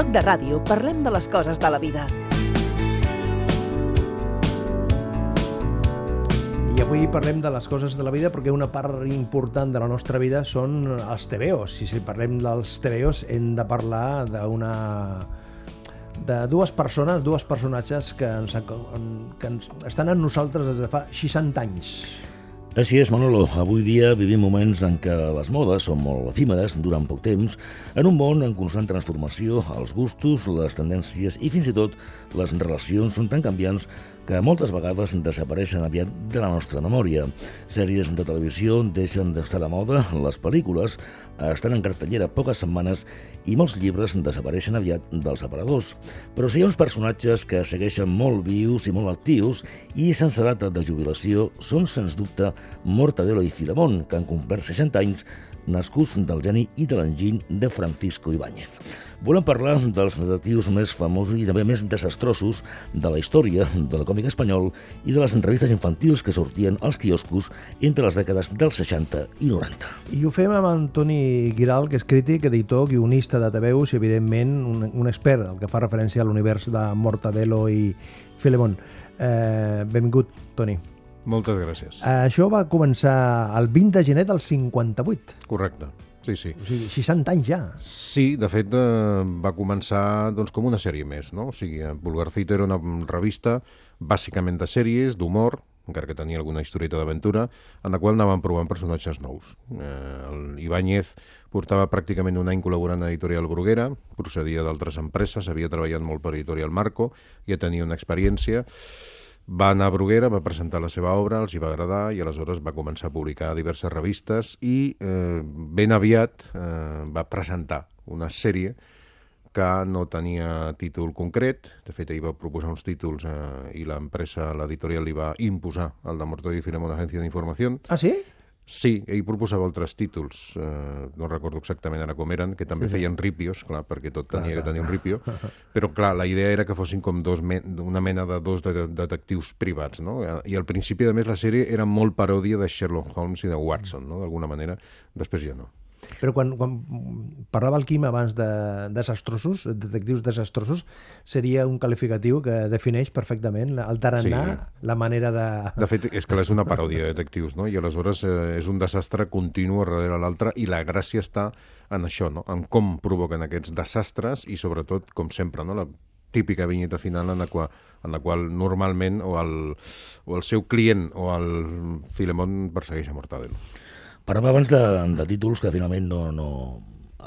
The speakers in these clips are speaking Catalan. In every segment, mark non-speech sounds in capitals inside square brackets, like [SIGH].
Toc de Ràdio parlem de les coses de la vida. I avui parlem de les coses de la vida perquè una part important de la nostra vida són els TVOs. I si parlem dels TVOs hem de parlar d'una de dues persones, dues personatges que, ens, que ens, estan amb nosaltres des de fa 60 anys. Així és, Manolo. Avui dia vivim moments en què les modes són molt efímeres, duran poc temps, en un món en constant transformació, els gustos, les tendències i fins i tot les relacions són tan canviants que moltes vegades desapareixen aviat de la nostra memòria. Sèries de televisió deixen d'estar de moda, les pel·lícules estan en cartellera poques setmanes i molts llibres desapareixen aviat dels aparadors. Però si hi ha uns personatges que segueixen molt vius i molt actius i sense data de jubilació són, sens dubte, Mortadelo i Filemón, que han complert 60 anys nascuts del geni i de l'enginy de Francisco Ibáñez. Volem parlar dels detectius més famosos i també més desastrosos de la història del còmic espanyol i de les entrevistes infantils que sortien als quioscos entre les dècades dels 60 i 90. I ho fem amb Antoni Giral, que és crític, editor, guionista de TVUs i, evidentment, un, un expert del que fa referència a l'univers de Mortadelo i Filemón. Eh, benvingut, Toni. Moltes gràcies. Això va començar el 20 de gener del 58. Correcte. Sí, sí. O sigui, 60 anys ja. Sí, de fet, eh, va començar doncs, com una sèrie més, no? O sigui, Vulgarcito era una revista bàsicament de sèries, d'humor, encara que tenia alguna historieta d'aventura, en la qual anaven provant personatges nous. Eh, el Ibáñez portava pràcticament un any col·laborant a Editorial Bruguera, procedia d'altres empreses, havia treballat molt per Editorial Marco, ja tenia una experiència, va anar a Bruguera, va presentar la seva obra, els hi va agradar i aleshores va començar a publicar diverses revistes i eh, ben aviat eh, va presentar una sèrie que no tenia títol concret, de fet ell va proposar uns títols eh, i l'empresa, l'editorial li va imposar el de Mortó i Filemón Agència d'Informació. Ah, sí? Sí, ell proposava altres títols, eh, no recordo exactament ara com eren, que també sí, sí. feien ripios, clar, perquè tot tenia clar, que tenir un ripio, [LAUGHS] però clar, la idea era que fossin com dos me una mena de dos de detectius privats, no? I al principi, a més, la sèrie era molt paròdia de Sherlock Holmes i de Watson, no? D'alguna manera, després ja no. Però quan, quan parlava el Quim abans de desastrosos, detectius desastrosos, seria un qualificatiu que defineix perfectament el tarannà, sí. la manera de... De fet, és que és una paròdia de detectius, no? I aleshores eh, és un desastre continu darrere l'altre i la gràcia està en això, no? En com provoquen aquests desastres i sobretot, com sempre, no? La típica vinyeta final en la qual, en la qual normalment o el, o el seu client o el Filemón persegueix a Mortadelo. Parlava abans de, de títols que finalment no, no,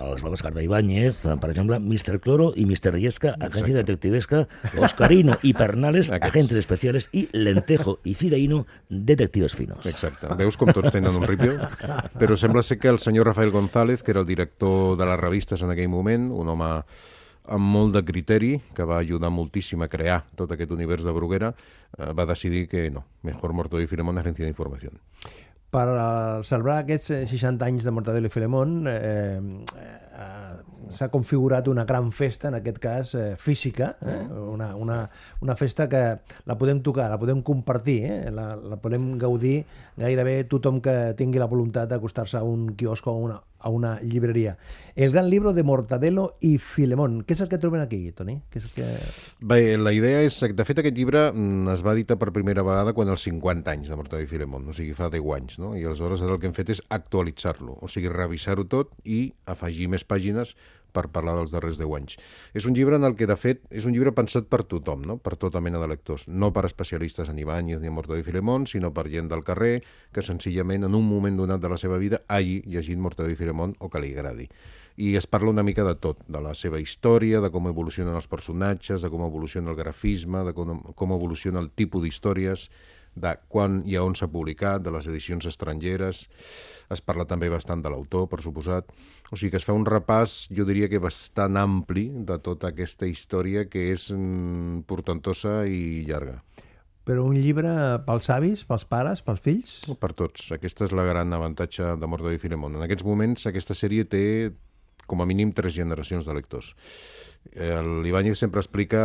els va descartar Ibáñez, per exemple, Mr. Cloro i Mr. Yesca, Agencia Detectivesca, Oscarino i Pernales, Agentes Especiales i Lentejo i Fideino, Detectives Finos. Exacte. Veus com tots tenen un ripio? Però sembla ser que el senyor Rafael González, que era el director de les revistes en aquell moment, un home amb molt de criteri, que va ajudar moltíssim a crear tot aquest univers de Bruguera, eh, va decidir que no, mejor Morto i Filemón, Agencia d'Informació per celebrar aquests 60 anys de Mortadelo i Filemón eh, eh, s'ha configurat una gran festa, en aquest cas eh, física, eh? Mm. una, una, una festa que la podem tocar, la podem compartir, eh? la, la podem gaudir gairebé tothom que tingui la voluntat d'acostar-se a un quiosc o una, a una llibreria. El gran libro de Mortadelo i Filemón. Què és el que troben aquí, Toni? Què és el que... Bé, la idea és... De fet, aquest llibre mm, es va editar per primera vegada quan els 50 anys de Mortadelo i Filemón, o sigui, fa 10 anys, no? I aleshores el que hem fet és actualitzar-lo, o sigui, revisar-ho tot i afegir més pàgines per parlar dels darrers 10 anys. És un llibre en el que, de fet, és un llibre pensat per tothom, no? per tota mena de lectors. No per especialistes en Ibáñez ni en Mortadelo i Filemón, sinó per gent del carrer que senzillament en un moment donat de la seva vida hagi llegit Mortadelo i Filemón o que li agradi. I es parla una mica de tot, de la seva història, de com evolucionen els personatges, de com evoluciona el grafisme, de com, com evoluciona el tipus d'històries, de quan i a on s'ha publicat, de les edicions estrangeres, es parla també bastant de l'autor, per suposat. O sigui que es fa un repàs, jo diria que bastant ampli, de tota aquesta història que és mm, portentosa i llarga. Però un llibre pels avis, pels pares, pels fills? Per tots. Aquesta és la gran avantatge de Mordo i Filemón. En aquests moments aquesta sèrie té com a mínim tres generacions de lectors. L'Ibáñez sempre explica,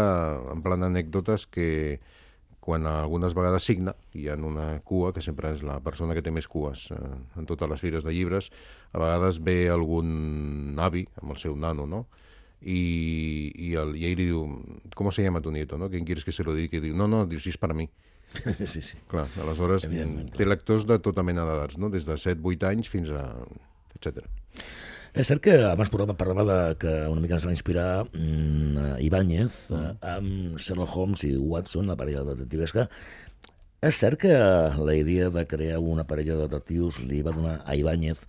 en plan anècdotes, que quan algunes vegades signa, hi ha una cua, que sempre és la persona que té més cues eh, en totes les fires de llibres, a vegades ve algun avi amb el seu nano, no?, y, y, el, y ell li diu, ¿cómo se llama tu nieto? No? ¿Quién quieres que se lo dedique? I diu, no, no, diu, si és per a mi. [LAUGHS] sí, sí. Clar, aleshores té lectors de tota mena d'edats, no? des de 7-8 anys fins a... etc. És cert que abans parlava, parlava de que una mica ens va inspirar mm, Ibáñez mm. amb Sherlock Holmes i Watson, la parella detectivesca. És cert que la idea de crear una parella de detectius li va donar a Ibáñez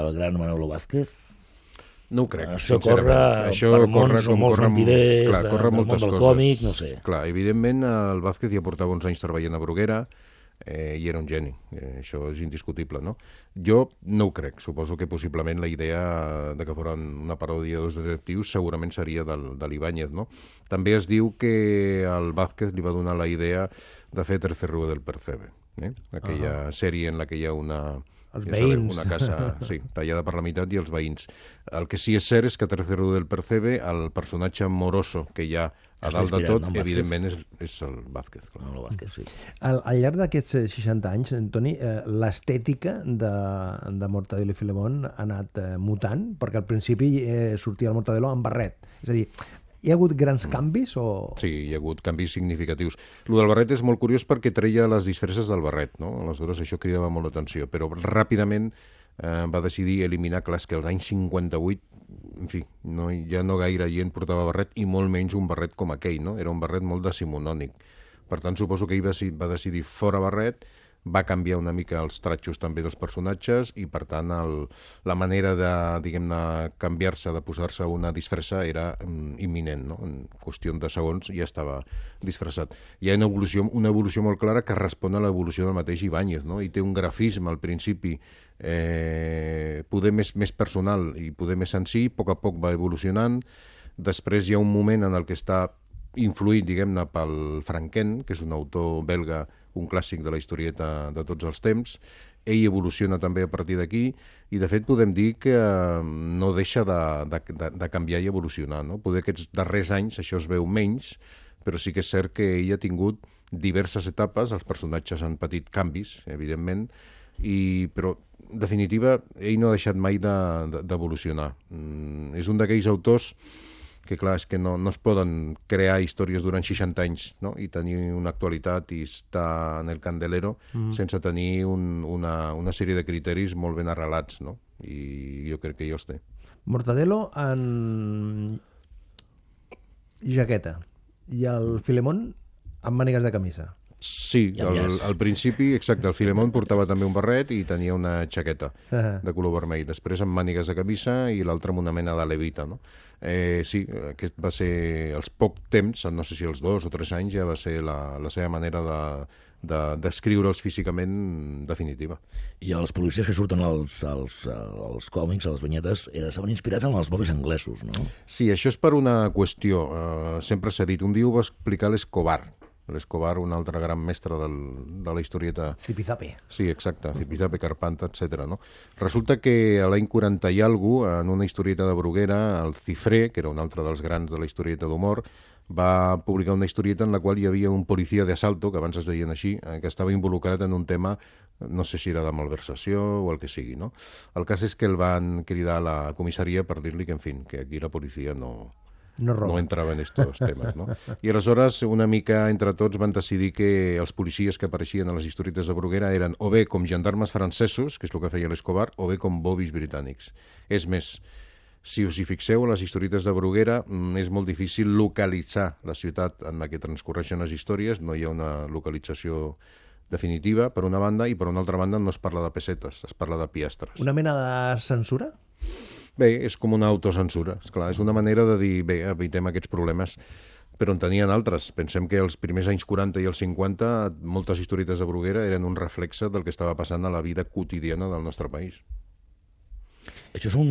el gran Manolo Vázquez? No ho crec, Això corre Això per corre mons com molts corre, mentiders, clar, de- corre del món del coses. còmic, no sé. Clar, evidentment el Vázquez ja portava uns anys treballant a Bruguera eh, i era un geni, eh, això és indiscutible, no? Jo no ho crec, suposo que possiblement la idea de que foren una paròdia de dos detectius segurament seria del, de l'Ibáñez, no? També es diu que al Vázquez li va donar la idea de fer Tercer Rue del Percebe, eh? aquella sèrie en la que hi ha una... Els veïns. Una casa, sí, tallada per la meitat i els veïns. El que sí és cert és que a Tercer Rue del Percebe, el personatge moroso que hi ha a dalt de tot, evidentment és, és el Vázquez. Clar. Manolo Vázquez, sí. Al, al llarg d'aquests eh, 60 anys, Toni, eh, l'estètica de, de Mortadelo i Filemón ha anat eh, mutant, perquè al principi eh, sortia el Mortadelo amb barret. És a dir, hi ha hagut grans canvis o... Sí, hi ha hagut canvis significatius. Lo del barret és molt curiós perquè treia les disfresses del barret, no? Aleshores això cridava molt l'atenció, però ràpidament eh, va decidir eliminar, clar, que als anys 58, en fi, no, ja no gaire gent portava barret i molt menys un barret com aquell, no? Era un barret molt decimonònic. Per tant, suposo que ell va, va decidir fora barret, va canviar una mica els tratxos també dels personatges i, per tant, el, la manera de, diguem-ne, canviar-se, de posar-se una disfressa era mm, imminent, no? En qüestió de segons ja estava disfressat. Hi ha una evolució, una evolució molt clara que respon a l'evolució del mateix Ibáñez, no? I té un grafisme al principi eh, poder més, més personal i poder més senzill, a poc a poc va evolucionant, després hi ha un moment en el que està influït, diguem-ne, pel Franquen, que és un autor belga, un clàssic de la historieta de tots els temps. Ell evoluciona també a partir d'aquí i, de fet, podem dir que eh, no deixa de, de, de, de canviar i evolucionar. No? Poder aquests darrers anys això es veu menys, però sí que és cert que ell ha tingut diverses etapes, els personatges han patit canvis, evidentment, i, però, en definitiva, ell no ha deixat mai de- de- d'evolucionar. De, mm, és un d'aquells autors que clar, és que no, no es poden crear històries durant 60 anys no? i tenir una actualitat i estar en el candelero mm. sense tenir un, una, una sèrie de criteris molt ben arrelats, no? I jo crec que ell els té. Mortadelo en jaqueta i el Filemón amb mànigues de camisa. Sí, al, al principi, exacte, el Filemón portava també un barret i tenia una jaqueta Ah. de color vermell, després amb mànigues de camisa i l'altre amb una mena de levita, no? Eh, sí, aquest va ser els poc temps, no sé si els dos o tres anys, ja va ser la, la seva manera de de descriure'ls físicament definitiva. I els policies que surten als, als, als còmics, a les banyetes, eren, estaven inspirats en els bobis anglesos, no? Sí, això és per una qüestió. Uh, sempre s'ha dit, un dia ho va explicar l'Escobar, l'Escobar, un altre gran mestre del, de la historieta Zipizape. Sí, exacte, Zipizape, Carpanta, etc. No? Resulta que a l'any 40 i alguna en una historieta de Bruguera, el Cifré, que era un altre dels grans de la historieta d'humor, va publicar una historieta en la qual hi havia un policia d'assalto, que abans es deien així, eh, que estava involucrat en un tema, no sé si era de malversació o el que sigui, no? El cas és que el van cridar a la comissaria per dir-li que, en fi, que aquí la policia no, No roba. no entrava en estos temes, no? I aleshores, una mica entre tots van decidir que els policies que apareixien a les historietes de Bruguera eren o bé com gendarmes francesos, que és el que feia l'Escobar, o bé com bobis britànics. És més, si us hi fixeu, a les historietes de Bruguera mm, és molt difícil localitzar la ciutat en la que transcorreixen les històries, no hi ha una localització definitiva, per una banda, i per una altra banda no es parla de pessetes, es parla de piastres. Una mena de censura? Bé, és com una autocensura. Esclar, és una manera de dir, bé, evitem aquests problemes, però en tenien altres. Pensem que els primers anys 40 i els 50 moltes historietes de Bruguera eren un reflexe del que estava passant a la vida quotidiana del nostre país. Això és un,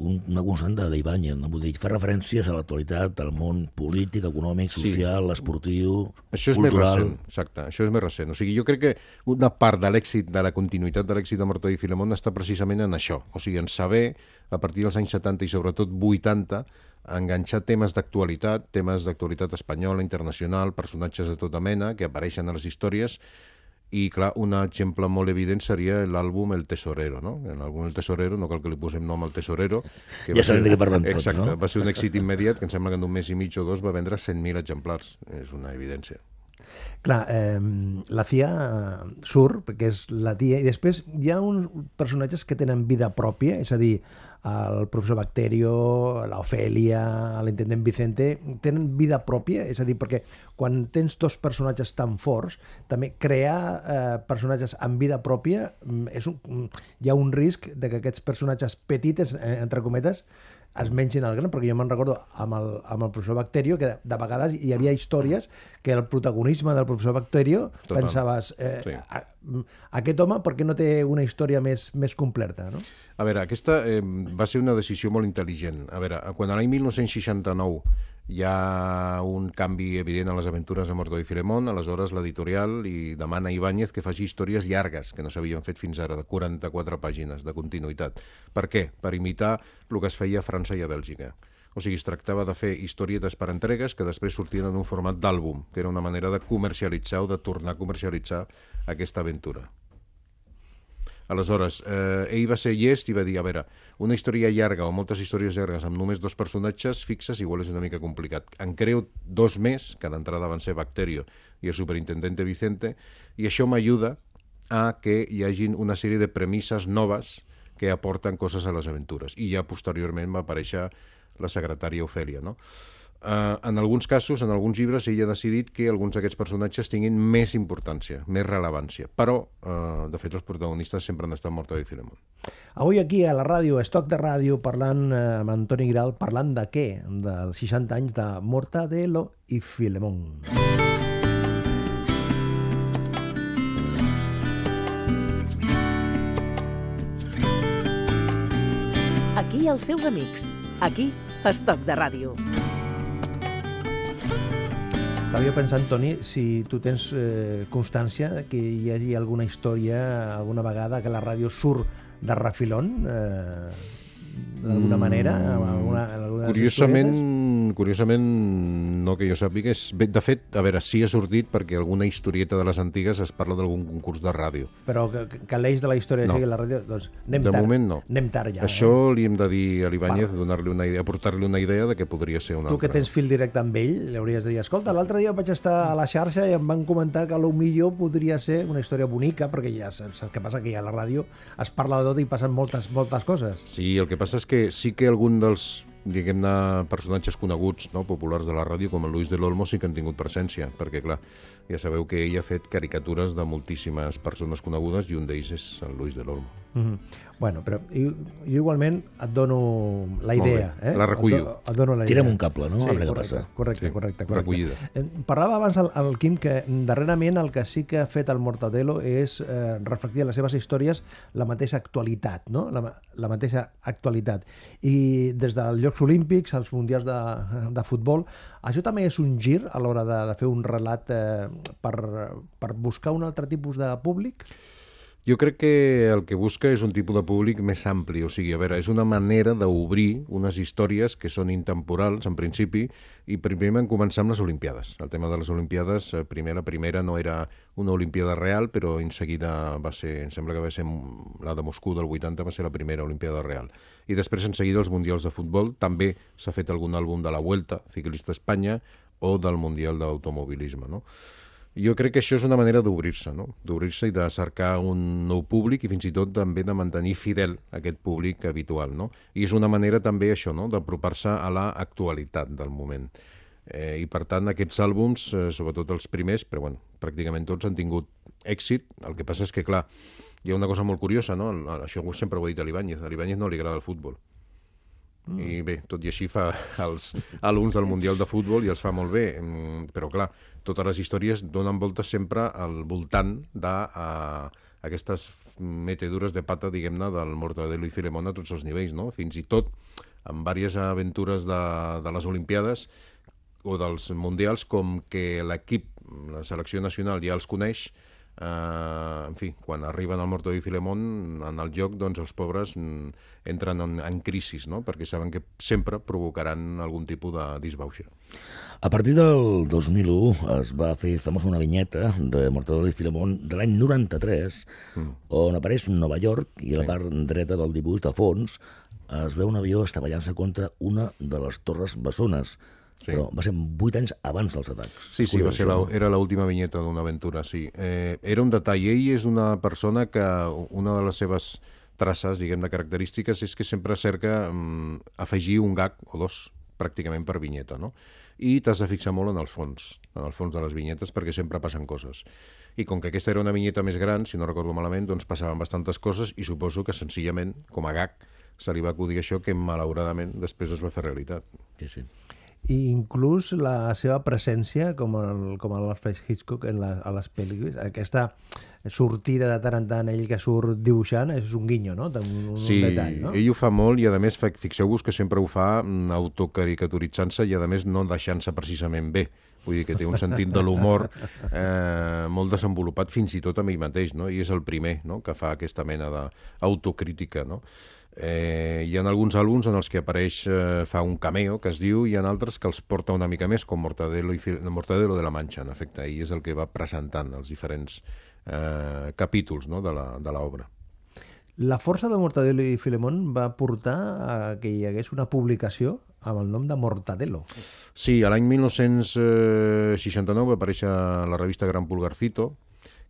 un, una constant de d'Ibáñez, no? Vull dir, fa referències a l'actualitat, al món polític, econòmic, Sí. social, esportiu, Això és més cultural... recent, exacte, això és més recent. O sigui, jo crec que una part de l'èxit, de la continuïtat de l'èxit de Martó i Filemón està precisament en això. O sigui, en saber, a partir dels anys 70 i sobretot 80, enganxar temes d'actualitat, temes d'actualitat espanyola, internacional, personatges de tota mena que apareixen a les històries I, clar, un exemple molt evident seria l'àlbum El Tesorero, no? En l'àlbum El Tesorero, no cal que li posem nom al Tesorero. Que Ja sabem de què parlem tots, Exacte, no? va ser un èxit immediat, que em sembla que en un mes i mig o dos va vendre 100.000 exemplars. És una evidència. Clar, eh, la Cia eh, surt, perquè és la tia, i després hi ha uns personatges que tenen vida pròpia, és a dir, el professor Bacterio, l'Ofèlia, l'intendent Vicente, tenen vida pròpia, és a dir, perquè quan tens dos personatges tan forts, també crear eh, personatges amb vida pròpia, mm, és un, mm, hi ha un risc de que aquests personatges petites, eh, entre cometes, es mengin el gran, perquè jo me'n recordo amb el, amb el professor Bacterio que de, de vegades hi havia històries que el protagonisme del professor Bacterio Total. pensaves, eh, Sí. a, aquest home per què no té una història més, més completa, no? A veure, aquesta eh, va ser una decisió molt intel·ligent. A veure, quan l'any 1969 hi ha un canvi evident a les aventures de Morto i Filemón, aleshores l'editorial li demana a Ibáñez que faci històries llargues, que no s'havien fet fins ara, de 44 pàgines de continuïtat. Per què? Per imitar el que es feia a França i a Bèlgica. O sigui, es tractava de fer historietes per entregues que després sortien en un format d'àlbum, que era una manera de comercialitzar o de tornar a comercialitzar aquesta aventura. Aleshores, eh, ell va ser llest i va dir, a veure, una història llarga o moltes històries llargues amb només dos personatges fixes igual és una mica complicat. En creo dos més, que d'entrada van ser Bacterio i el superintendente Vicente, i això m'ajuda a que hi hagin una sèrie de premisses noves que aporten coses a les aventures. I ja posteriorment va aparèixer la secretària Ofèlia, no? Uh, en alguns casos, en alguns llibres, ell ha decidit que alguns d'aquests personatges tinguin més importància, més rellevància. Però, uh, de fet, els protagonistes sempre han estat Mortadelo i Filemón. Avui aquí a la ràdio, a Estoc de Ràdio, parlant eh, amb Antoni Giral, parlant de què? Dels 60 anys de Mortadelo i Filemón. Aquí els seus amics. Aquí, Estoc de Ràdio. Estava pensant, Toni, si tu tens eh, constància que hi hagi alguna història, alguna vegada que la ràdio surt de refilón, eh, d'alguna manera, amb alguna, en alguna Curiosament? Curiosament, no que jo sàpiga, és... de fet, a veure, sí ha sortit perquè alguna historieta de les antigues es parla d'algun concurs de ràdio. Però que, que l'eix de la història No. sigui la ràdio, doncs anem De tard. moment no. Anem tard ja. Això Eh? li hem de dir a l'Ibáñez, donar-li una idea, aportar-li una idea de que podria ser una Tu que altra. tens fil directe amb ell, li hauries de dir, escolta, l'altre dia vaig estar a la xarxa i em van comentar que millor podria ser una història bonica, perquè ja saps el que passa, que ja a la ràdio es parla de tot i passen moltes, moltes coses. Sí, el que passa és que sí que algun dels diguem-ne, personatges coneguts, no, populars de la ràdio, com el Luis de l'Olmo, sí que han tingut presència, perquè, clar, ja sabeu que ell ha fet caricatures de moltíssimes persones conegudes i un d'ells és el Luis de l'Olmo. Mm -hmm. Bueno, però jo, jo igualment et dono la idea. bé, Eh? la recullo. Et, do, et dono la idea. Tira'm un cable, no? Sí, A veure què correcte, passa. correcte, Sí, correcte, correcte. recollida. Eh, Parlava abans el, el Quim que darrerament el que sí que ha fet el Mortadelo és eh, reflectir en les seves històries la mateixa actualitat, no? la, la mateixa actualitat. I des dels Jocs Olímpics als Mundials de, de Futbol, això també és un gir a l'hora de, de fer un relat eh, per, per buscar un altre tipus de públic? Jo crec que el que busca és un tipus de públic més ampli, o sigui, a veure, és una manera d'obrir unes històries que són intemporals, en principi, i primer vam començar amb les Olimpiades. El tema de les Olimpiades, eh, primer, la primera no era una Olimpiada real, però en seguida va ser, em sembla que va ser la de Moscou del 80, va ser la primera Olimpiada real. I després, en seguida, els Mundials de Futbol. També s'ha fet algun àlbum de la Vuelta, Ciclista Espanya, o del Mundial d'Automobilisme, no? Jo crec que això és una manera d'obrir-se, no? d'obrir-se i de cercar un nou públic i fins i tot també de mantenir fidel aquest públic habitual. No? I és una manera també això, no? d'apropar-se a la actualitat del moment. Eh, I per tant aquests àlbums, eh, sobretot els primers, però bueno, pràcticament tots han tingut èxit. El que passa és que, clar, hi ha una cosa molt curiosa, no? Això sempre ho he dit a l'Ibáñez, a l'Ibáñez no li agrada el futbol. Mm. I bé, tot i així fa els àlbums del Mundial de Futbol i els fa molt bé, mm, però clar, totes les històries donen voltes sempre al voltant d'aquestes metedures de pata, diguem-ne, del Mortadelo i Filemón a tots els nivells, no? Fins i tot amb diverses aventures de, de les Olimpiades o dels Mundials, com que l'equip, la selecció nacional ja els coneix, eh, en fi, quan arriben al Mortadelo i Filemón, en el joc, doncs els pobres mm, entren en, en crisi, no? perquè saben que sempre provocaran algun tipus de disbauxa. A partir del 2001 es va fer famosa una vinyeta de Mortadelo i Filemón de l'any 93, mm. on apareix Nova York i a la part dreta del dibuix de fons es veu un avió estavellant-se contra una de les torres bessones. Sí. Però va ser vuit anys abans dels atacs. Sí, sí, va ser la, era l'última vinyeta d'una aventura, sí. Eh, era un detall. Ell és una persona que una de les seves traces, diguem, de característiques és que sempre cerca mm, afegir un gag o dos pràcticament per vinyeta, no? I t'has de fixar molt en els fons, en el fons de les vinyetes, perquè sempre passen coses. I com que aquesta era una vinyeta més gran, si no recordo malament, doncs passaven bastantes coses i suposo que senzillament, com a gag, se li va acudir això que malauradament després es va fer realitat. Sí, sí i inclús la seva presència com, el, com l'Alfred Hitchcock en la, a les pel·lícules, aquesta sortida de tant en tant ell que surt dibuixant és un guinyo, no? Un, un sí, detall, no? ell ho fa molt i a més fixeu-vos que sempre ho fa mm, autocaricaturitzant-se i a més no deixant-se precisament bé vull dir que té un sentit de l'humor eh, molt desenvolupat fins i tot amb ell mateix, no? i és el primer no? que fa aquesta mena d'autocrítica. No? Eh, hi ha alguns àlbums en els que apareix, eh, fa un cameo, que es diu, i hi ha altres que els porta una mica més, com Mortadelo, i Mortadelo de la Mancha, en efecte. I és el que va presentant els diferents eh, capítols no? de l'obra. La força de Mortadelo i Filemón va portar a que hi hagués una publicació amb el nom de Mortadelo. Sí, a l'any 1969 va aparèixer la revista Gran Pulgarcito,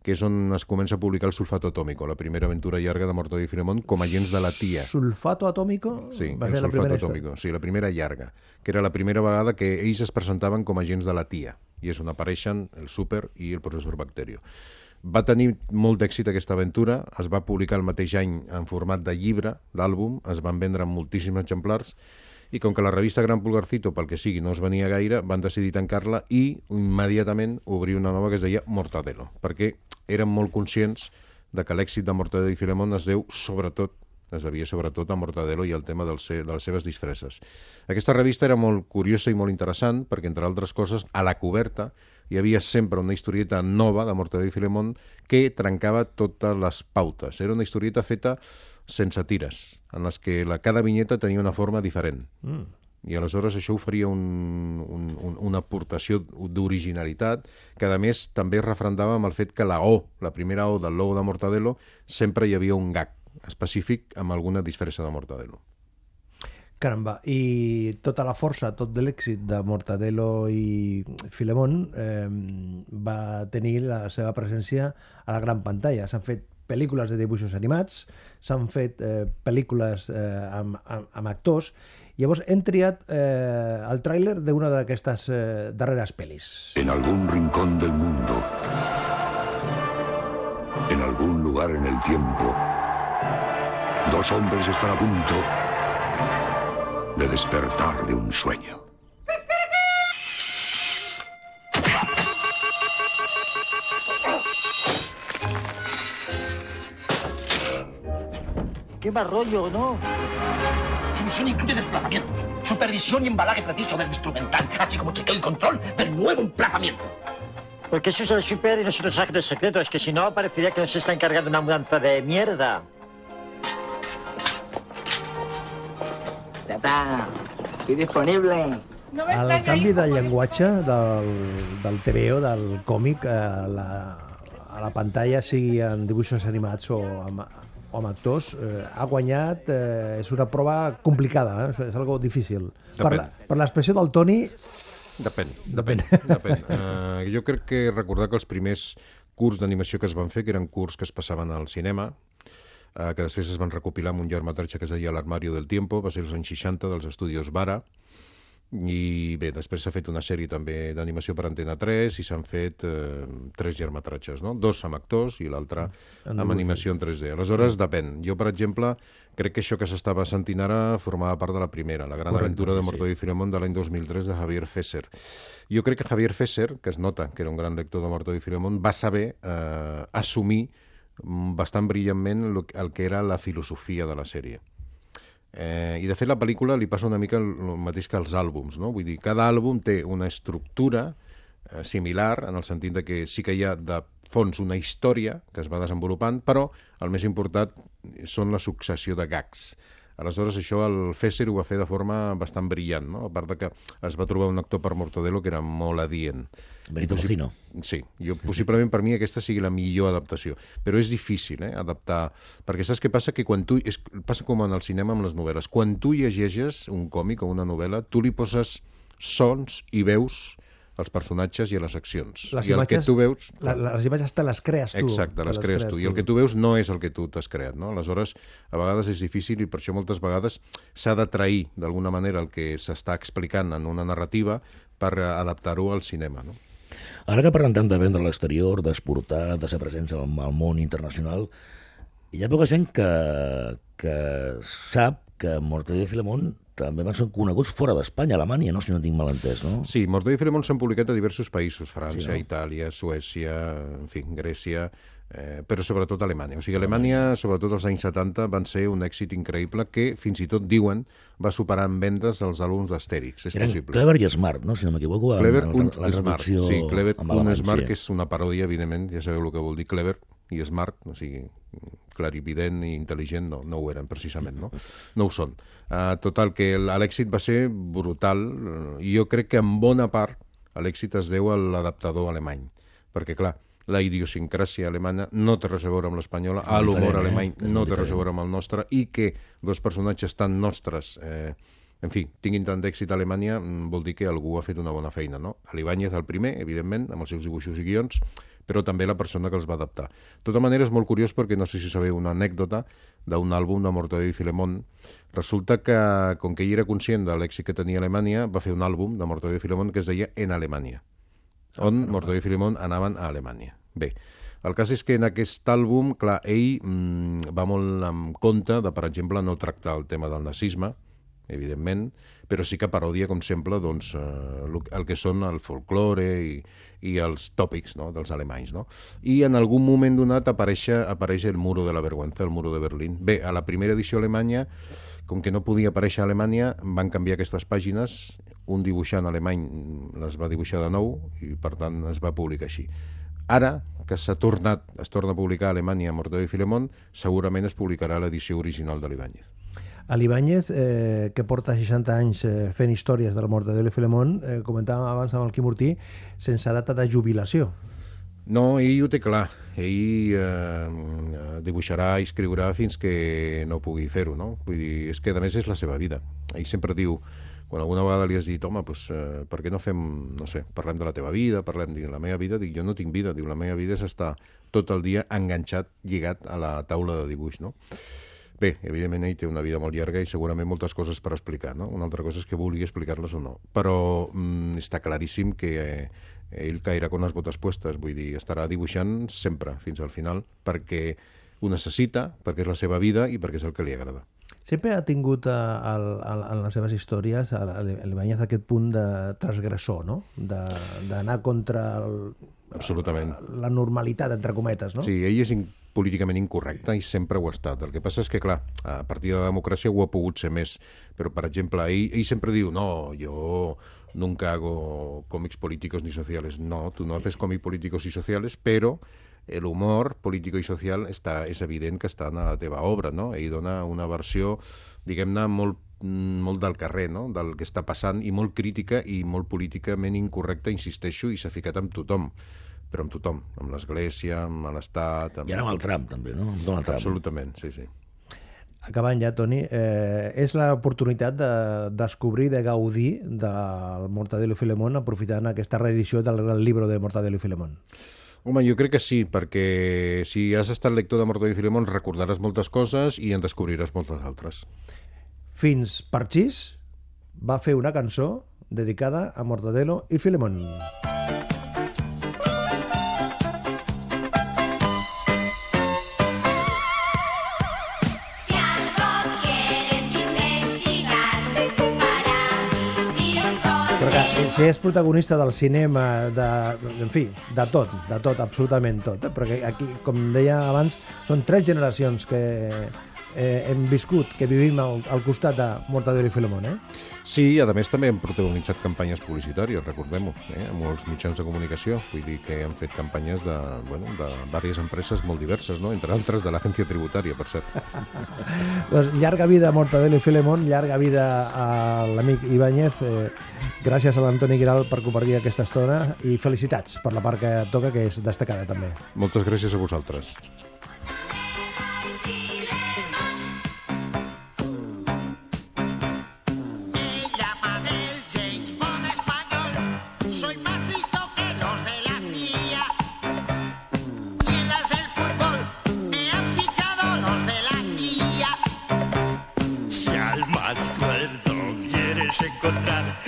que és on es comença a publicar el Sulfato Atómico, la primera aventura llarga de Mortadelo i Filemón com a agents de la tia. Sulfato Atómico? Sí, va el ser Sulfato la Atómico, sí, la primera llarga, que era la primera vegada que ells es presentaven com a agents de la tia, i és on apareixen el Super i el professor Bacterio. Va tenir molt d'èxit aquesta aventura, es va publicar el mateix any en format de llibre, d'àlbum, es van vendre moltíssims exemplars, i com que la revista Gran Pulgarcito, pel que sigui, no es venia gaire, van decidir tancar-la i immediatament obrir una nova que es deia Mortadelo, perquè eren molt conscients de que l'èxit de Mortadelo i Filemón es deu sobretot es devia sobretot a Mortadelo i al tema del se, de les seves disfresses. Aquesta revista era molt curiosa i molt interessant perquè, entre altres coses, a la coberta hi havia sempre una historieta nova de Mortadelo i Filemón que trencava totes les pautes. Era una historieta feta sense tires, en les que la, cada vinyeta tenia una forma diferent. Mm. I aleshores això oferia un, un, un, una aportació d'originalitat que, a més, també es refrendava amb el fet que la O, la primera O del logo de Mortadelo, sempre hi havia un gag específic amb alguna disfressa de Mortadelo. Caramba, i tota la força, tot de l'èxit de Mortadelo i Filemón eh, va tenir la seva presència a la gran pantalla. S'han fet pel·lícules de dibuixos animats, s'han fet eh, pel·lícules eh, amb, amb, amb actors, llavors hem triat eh, el tràiler d'una d'aquestes eh, darreres pel·lis. En algún rincón del mundo, en algún lugar en el tiempo, dos hombres están a punto de despertar de un sueño. Qué mal rollo, ¿no? Su misión incluye desplazamientos, supervisión y embalaje preciso del instrumental, así como chequeo y control del nuevo emplazamiento. ¿Por qué se usa el super y no se los de secreto? Es que si no, parecería que nos está encargando una mudanza de mierda. Ya está. Estoy disponible. El canvi de llenguatge del, del TVO, del còmic, a la, a la pantalla, sigui en dibuixos animats o amb, amb actors, eh, ha guanyat, eh, és una prova complicada, eh? és algo difícil. Depèn. Per, per l'expressió del Toni... Depèn, Depèn. depèn. depèn. Uh, jo crec que recordar que els primers curs d'animació que es van fer, que eren curs que es passaven al cinema, uh, que després es van recopilar amb un llargmetratge que es deia L'Armario del Tiempo, va ser els anys 60 dels estudis Vara, i bé, després s'ha fet una sèrie també d'animació per Antena 3 i s'han fet eh, tres llargmetratges, no? dos amb actors i l'altre amb animació en 3D. Aleshores, depèn. Jo, per exemple, crec que això que s'estava sentint ara formava part de la primera, la gran Correcte, aventura sí, de Mortadelo i Filemón de l'any 2003 de Javier Fesser. Jo crec que Javier Fesser, que es nota que era un gran lector de Mortadelo i Filemón, va saber eh, assumir mm, bastant brillantment el que era la filosofia de la sèrie. Eh, I, de fet, la pel·lícula li passa una mica el, el mateix que els àlbums, no? Vull dir, cada àlbum té una estructura eh, similar, en el sentit de que sí que hi ha de fons una història que es va desenvolupant, però el més important són la successió de gags. Aleshores, això el Fesser ho va fer de forma bastant brillant, no? a part de que es va trobar un actor per Mortadelo que era molt adient. Benito Bocino. Sí, jo, possiblement per mi aquesta sigui la millor adaptació, però és difícil eh, adaptar, perquè saps què passa? Que quan tu, és, passa com en el cinema amb les novel·les, quan tu llegeixes un còmic o una novel·la, tu li poses sons i veus als personatges i a les accions. Les I el que imatges- tu veus... La, les imatges te les crees tu. Exacte, te les crees tu. I el que tu veus no és el que tu t'has creat, no? Aleshores, a vegades és difícil i per això moltes vegades s'ha de trair d'alguna manera el que s'està explicant en una narrativa per eh, adaptar-ho al cinema, no? Ara que parlem tant de vendre a l'exterior, d'exportar, de ser presents al, al món internacional, hi ha poca gent que, que sap que Mortadelo i Filemón també van ser coneguts fora d'Espanya, Alemanya, no? si no tinc mal entès, no? Sí, Mordor i Filemón s'han publicat a diversos països, França, Sí, no? Itàlia, Suècia, en fi, Grècia, eh, però sobretot Alemanya. O sigui, Alemanya, sobretot als anys 70, van ser un èxit increïble que, fins i tot diuen, va superar en vendes els àlbums d'Astèrix. És Eren possible. Clever i Smart, no? si no m'equivoco. en- Clever en und la Smart. Sí, Clever alemany, Smart, que és una paròdia, evidentment, ja sabeu el que vol dir Clever i Smart, o sigui, clarivident i intel·ligent, no, no ho eren precisament, no? [LAUGHS] No ho són. Uh, total, que l'èxit va ser brutal i jo crec que en bona part l'èxit es deu a l'adaptador alemany, perquè clar, la idiosincràsia alemanya no té res a veure amb l'espanyola, l'humor eh? alemany no té res a veure amb el nostre i que dos personatges tan nostres eh, en fi, tinguin tant d'èxit a Alemanya mm, vol dir que algú ha fet una bona feina, no? L'Ibáñez el primer, evidentment, amb els seus dibuixos i guions, però també la persona que els va adaptar. De tota manera, és molt curiós perquè no sé si sabeu una anècdota d'un àlbum de Mortadelo i Filemón. Resulta que, com que ell era conscient de l'èxit que tenia Alemanya, va fer un àlbum de Mortadelo i Filemón que es deia En Alemanya, on Mortadelo i Filemón anaven a Alemanya. Bé, el cas és que en aquest àlbum, clar, ell mm, va molt en compte de, per exemple, no tractar el tema del nazisme, evidentment, però sí que parodia, com sempre, doncs, eh, el que són el folklore i, i els tòpics no? dels alemanys. No? I en algun moment donat apareix, apareix el muro de la vergüenza, el muro de Berlín. Bé, a la primera edició alemanya, com que no podia aparèixer a Alemanya, van canviar aquestes pàgines, un dibuixant alemany les va dibuixar de nou i, per tant, es va publicar així. Ara, que s'ha tornat, es torna a publicar a Alemanya Mortadelo i Filemón, segurament es publicarà l'edició original de l'Ibáñez. A l'Ibáñez, eh, que porta 60 anys eh, fent històries del Mortadelo i Filemón, eh, comentàvem abans amb el Quim Ortí, sense data de jubilació. No, ell ho té clar. Ell eh, dibuixarà i escriurà fins que no pugui fer-ho, no? Vull dir, és que a més és la seva vida. Ell sempre diu, quan alguna vegada li has dit, home, doncs, eh, per què no fem, no sé, parlem de la teva vida, parlem de la meva vida, dic, jo no tinc vida, diu, la meva vida és estar tot el dia enganxat, lligat a la taula de dibuix, no? Bé, evidentment ell té una vida molt llarga i segurament moltes coses per explicar, no? Una altra cosa és que vulgui explicar-les o no. Però mm, està claríssim que eh, ell cairà con les botes puestes, vull dir, estarà dibuixant sempre, fins al final, perquè ho necessita, perquè és la seva vida i perquè és el que li agrada. Sempre ha tingut a, a, a, en les seves històries l'Ibáñez aquest punt de transgressor, no? D'anar contra el, Absolutament. la normalitat, entre cometes, no? Sí, ell és políticament incorrecte i sempre ho ha estat. El que passa és que, clar, a partir de la democràcia ho ha pogut ser més. Però, per exemple, ell, ell sempre diu, no, yo nunca hago cómics políticos ni sociales. No, tú no haces cómics políticos y sociales, pero el humor político i social està, és evident que està en la teva obra, no? Ell dona una versió, diguem-ne, molt molt del carrer, no? del que està passant, i molt crítica i molt políticament incorrecta, insisteixo, i s'ha ficat amb tothom però amb tothom, amb l'Església, amb l'Estat... Amb... I ara amb el Trump, també, no? Amb Donald Trump. Absolutament, sí, sí. Acabant ja, Toni, eh, és l'oportunitat de descobrir, de gaudir del Mortadelo i Filemón aprofitant aquesta reedició del gran llibre de Mortadelo i Filemón. Home, jo crec que sí, perquè si has estat lector de Mortadelo i Filemón recordaràs moltes coses i en descobriràs moltes altres. Fins Parchís va fer una cançó dedicada a Mortadelo i Filemón. Si si és protagonista del cinema, de, en fi, de tot, de tot, absolutament tot. Eh? Perquè aquí, com deia abans, són tres generacions que eh, hem viscut, que vivim al, al costat de Mortadelo i Filemón. Eh? Sí, i a més també han protagonitzat campanyes publicitàries, recordem-ho, eh? amb molts mitjans de comunicació. Vull dir que han fet campanyes de, bueno, de diverses empreses molt diverses, no? entre altres de l'agència tributària, per cert. [LAUGHS] Doncs llarga vida a Mortadelo i Filemón, llarga vida a l'amic Ibáñez. Eh, gràcies a l'Antoni Giral per compartir aquesta estona i felicitats per la part que toca, que és destacada també. Moltes gràcies a vosaltres. Quieres